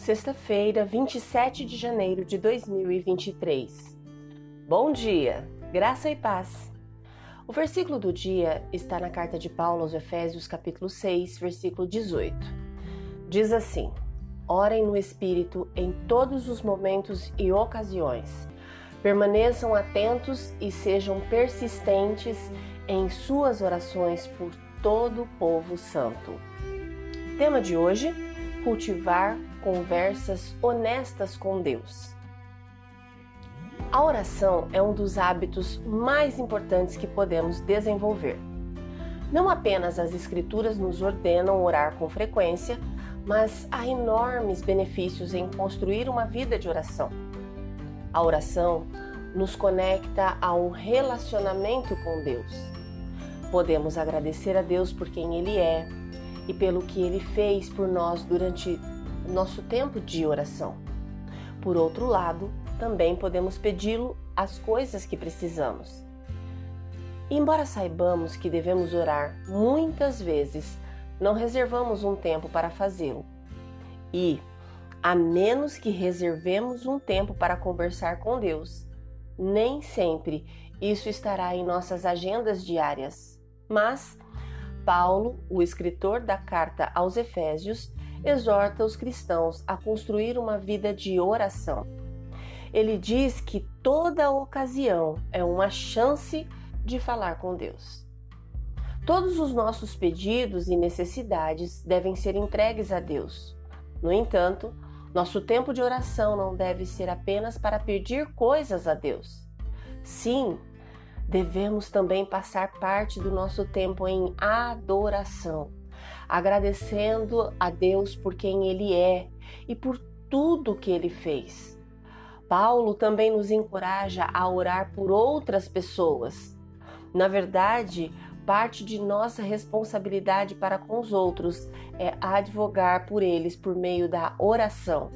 sexta-feira, 27 de janeiro de 2023. Bom dia, graça e paz. O versículo do dia está na carta de Paulo aos Efésios, capítulo 6, versículo 18. Diz assim: Orem no Espírito em todos os momentos e ocasiões. Permaneçam atentos e sejam persistentes em suas orações por todo o povo santo. Tema de hoje: cultivar conversas honestas com Deus. A oração é um dos hábitos mais importantes que podemos desenvolver. Não apenas as Escrituras nos ordenam orar com frequência, mas há enormes benefícios em construir uma vida de oração. A oração nos conecta a um relacionamento com Deus. Podemos agradecer a Deus por quem Ele é e pelo que Ele fez por nós durante nosso tempo de oração. Por outro lado, também podemos pedi-lo as coisas que precisamos. embora saibamos que devemos orar muitas vezes, não reservamos um tempo para fazê-lo. E, a menos que reservemos um tempo para conversar com Deus, nem sempre isso estará em nossas agendas diárias. Mas Paulo, o escritor da carta aos Efésios, exorta os cristãos a construir uma vida de oração. Ele diz que toda ocasião é uma chance de falar com Deus. Todos os nossos pedidos e necessidades devem ser entregues a Deus. No entanto, nosso tempo de oração não deve ser apenas para pedir coisas a Deus. Sim, devemos também passar parte do nosso tempo em adoração agradecendo a Deus por quem Ele é e por tudo que Ele fez. Paulo também nos encoraja a orar por outras pessoas. Na verdade, parte de nossa responsabilidade para com os outros é advogar por eles por meio da oração.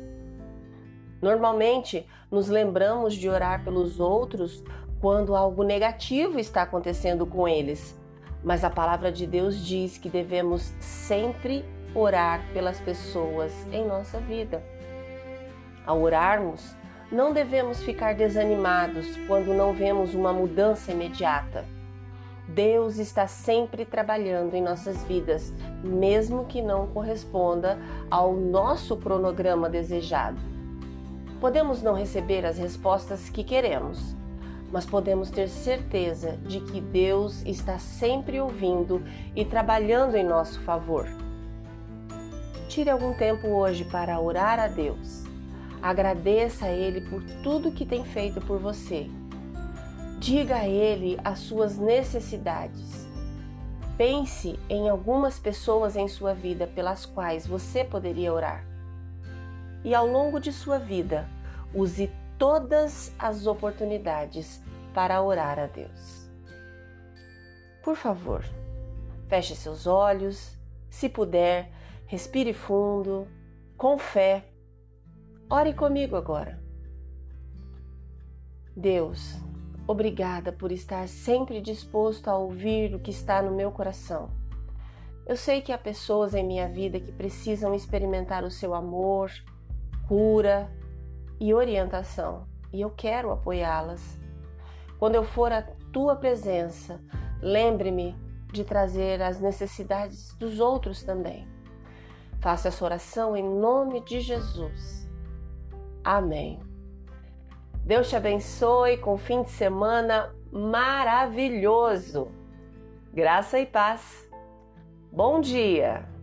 Normalmente, nos lembramos de orar pelos outros quando algo negativo está acontecendo com eles, mas a palavra de Deus diz que devemos sempre orar pelas pessoas em nossa vida. Ao orarmos, não devemos ficar desanimados quando não vemos uma mudança imediata. Deus está sempre trabalhando em nossas vidas, mesmo que não corresponda ao nosso cronograma desejado. Podemos não receber as respostas que queremos, mas podemos ter certeza de que Deus está sempre ouvindo e trabalhando em nosso favor. Tire algum tempo hoje para orar a Deus. Agradeça a Ele por tudo que tem feito por você. Diga a Ele as suas necessidades. Pense em algumas pessoas em sua vida pelas quais você poderia orar. E ao longo de sua vida, use todas as oportunidades para orar a Deus. Por favor, feche seus olhos, se puder, respire fundo, com fé. Ore comigo agora. Deus, obrigada por estar sempre disposto a ouvir o que está no meu coração. Eu sei que há pessoas em minha vida que precisam experimentar o seu amor, cura e orientação, e eu quero apoiá-las. Quando eu for à tua presença, lembre-me de trazer as necessidades dos outros também. Faça essa oração em nome de Jesus. Amém. Deus te abençoe com um fim de semana maravilhoso. Graça e paz. Bom dia!